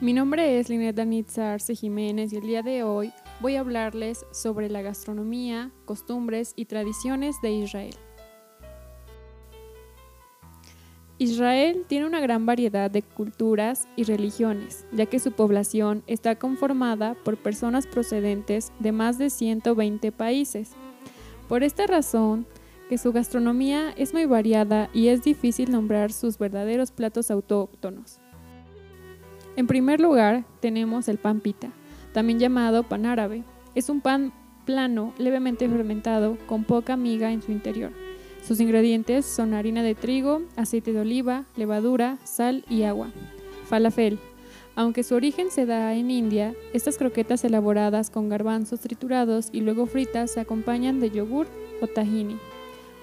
Mi nombre es Linet Danitza Jiménez y el día de hoy voy a hablarles sobre la gastronomía, costumbres y tradiciones de Israel. Israel tiene una gran variedad de culturas y religiones, ya que su población está conformada por personas procedentes de más de 120 países. Por esta razón, que su gastronomía es muy variada y es difícil nombrar sus verdaderos platos autóctonos. En primer lugar, tenemos el pan pita, también llamado pan árabe. Es un pan plano, levemente fermentado, con poca miga en su interior. Sus ingredientes son harina de trigo, aceite de oliva, levadura, sal y agua. Falafel. Aunque su origen se da en India, estas croquetas elaboradas con garbanzos triturados y luego fritas se acompañan de yogur o tahini.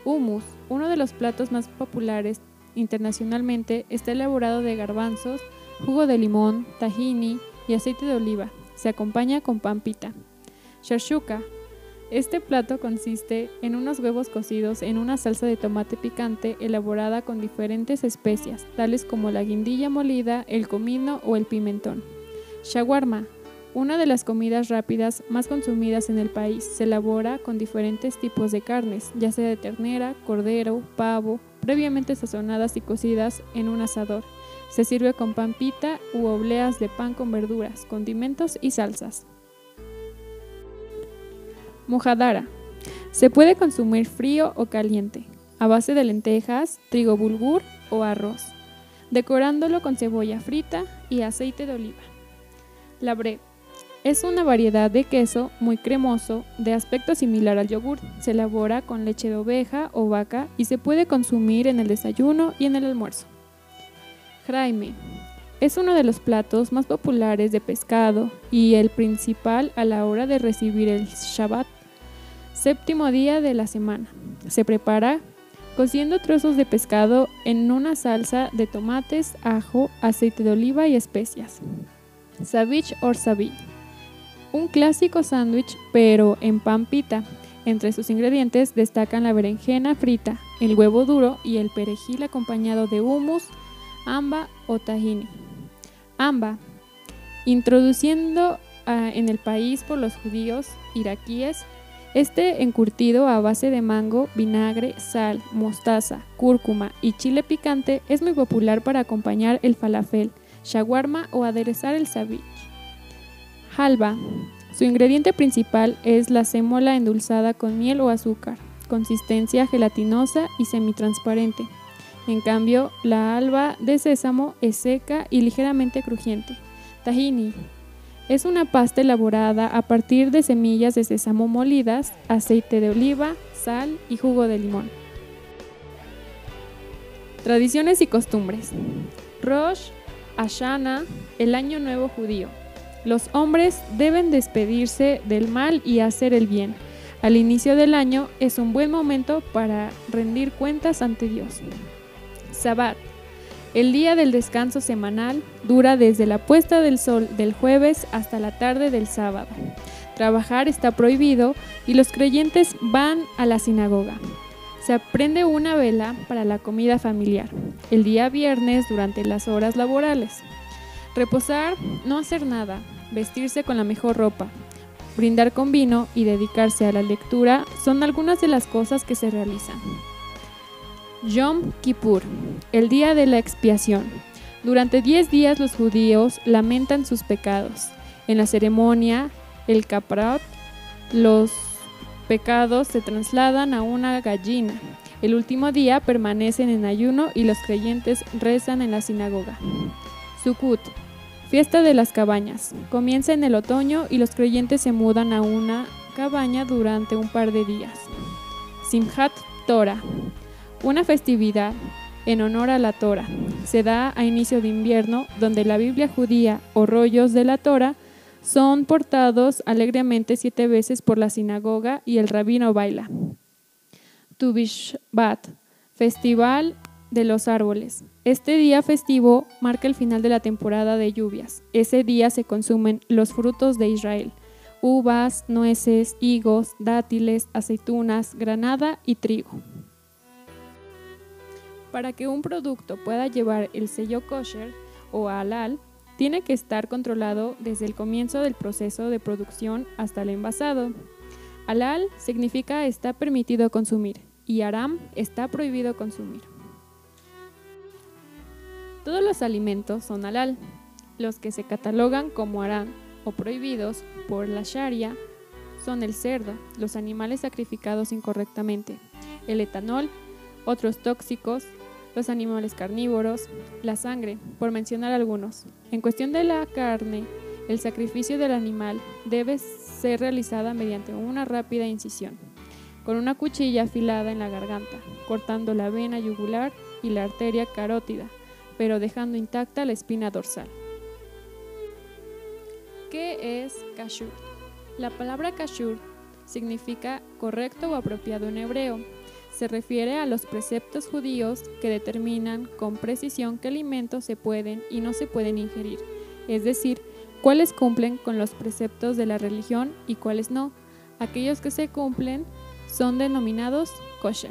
Hummus, uno de los platos más populares internacionalmente, está elaborado de garbanzos, jugo de limón, tahini y aceite de oliva. Se acompaña con pan pita. Sharshuka. Este plato consiste en unos huevos cocidos en una salsa de tomate picante elaborada con diferentes especias, tales como la guindilla molida, el comino o el pimentón. Shawarma. Una de las comidas rápidas más consumidas en el país se elabora con diferentes tipos de carnes, ya sea de ternera, cordero, pavo, previamente sazonadas y cocidas en un asador. Se sirve con pan pita u obleas de pan con verduras, condimentos y salsas. Mojadara. Se puede consumir frío o caliente, a base de lentejas, trigo bulgur o arroz, decorándolo con cebolla frita y aceite de oliva. La bre. Es una variedad de queso muy cremoso, de aspecto similar al yogur. Se elabora con leche de oveja o vaca y se puede consumir en el desayuno y en el almuerzo. Jaime. Es uno de los platos más populares de pescado y el principal a la hora de recibir el Shabbat, séptimo día de la semana. Se prepara cociendo trozos de pescado en una salsa de tomates, ajo, aceite de oliva y especias. Savich or sabi. Un clásico sándwich pero en pan pita. Entre sus ingredientes destacan la berenjena frita, el huevo duro y el perejil acompañado de hummus, amba o tahini. Amba, introduciendo ah, en el país por los judíos iraquíes, este encurtido a base de mango, vinagre, sal, mostaza, cúrcuma y chile picante es muy popular para acompañar el falafel, shawarma o aderezar el sabich. Halva. Su ingrediente principal es la sémola endulzada con miel o azúcar, consistencia gelatinosa y semitransparente. En cambio, la alba de sésamo es seca y ligeramente crujiente. Tahini. Es una pasta elaborada a partir de semillas de sésamo molidas, aceite de oliva, sal y jugo de limón. Tradiciones y costumbres. Rosh Hashanah, el año nuevo judío. Los hombres deben despedirse del mal y hacer el bien. Al inicio del año es un buen momento para rendir cuentas ante Dios. Sabbat. El día del descanso semanal dura desde la puesta del sol del jueves hasta la tarde del sábado. Trabajar está prohibido y los creyentes van a la sinagoga. Se aprende una vela para la comida familiar, el día viernes durante las horas laborales. Reposar, no hacer nada, vestirse con la mejor ropa, brindar con vino y dedicarse a la lectura son algunas de las cosas que se realizan. Yom Kippur, el día de la expiación. Durante 10 días los judíos lamentan sus pecados. En la ceremonia, el Kaprat, los pecados se trasladan a una gallina. El último día permanecen en ayuno y los creyentes rezan en la sinagoga. Sukkot, fiesta de las cabañas. Comienza en el otoño y los creyentes se mudan a una cabaña durante un par de días. Simchat Torah, una festividad en honor a la Torah. Se da a inicio de invierno, donde la Biblia judía o rollos de la Torah son portados alegremente siete veces por la sinagoga y el rabino baila. Tu festival de los árboles. Este día festivo marca el final de la temporada de lluvias. Ese día se consumen los frutos de Israel, uvas, nueces, higos, dátiles, aceitunas, granada y trigo. Para que un producto pueda llevar el sello kosher o halal, tiene que estar controlado desde el comienzo del proceso de producción hasta el envasado. Halal significa está permitido consumir y haram está prohibido consumir. Todos los alimentos son halal. Los que se catalogan como haram o prohibidos por la Sharia son el cerdo, los animales sacrificados incorrectamente, el etanol, otros tóxicos, los animales carnívoros, la sangre, por mencionar algunos. En cuestión de la carne, el sacrificio del animal debe ser realizada mediante una rápida incisión, con una cuchilla afilada en la garganta, cortando la vena yugular y la arteria carótida, pero dejando intacta la espina dorsal. ¿Qué es kashur? La palabra kashur significa correcto o apropiado en hebreo. Se refiere a los preceptos judíos que determinan con precisión qué alimentos se pueden y no se pueden ingerir, es decir, cuáles cumplen con los preceptos de la religión y cuáles no. Aquellos que se cumplen son denominados kosher.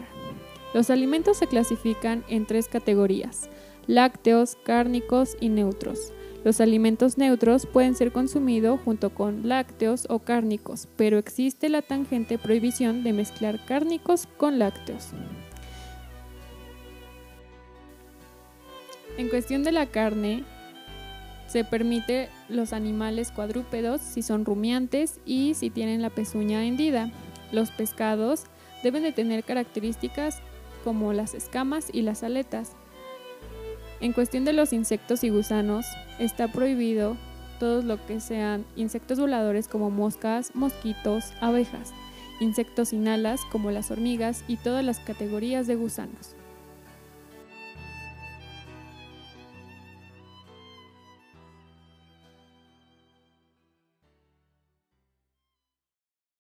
Los alimentos se clasifican en tres categorías, lácteos, cárnicos y neutros. Los alimentos neutros pueden ser consumidos junto con lácteos o cárnicos, pero existe la tangente prohibición de mezclar cárnicos con lácteos. En cuestión de la carne, se permite los animales cuadrúpedos si son rumiantes y si tienen la pezuña hendida. Los pescados deben de tener características como las escamas y las aletas. En cuestión de los insectos y gusanos, está prohibido todo lo que sean insectos voladores como moscas, mosquitos, abejas, insectos sin alas como las hormigas y todas las categorías de gusanos.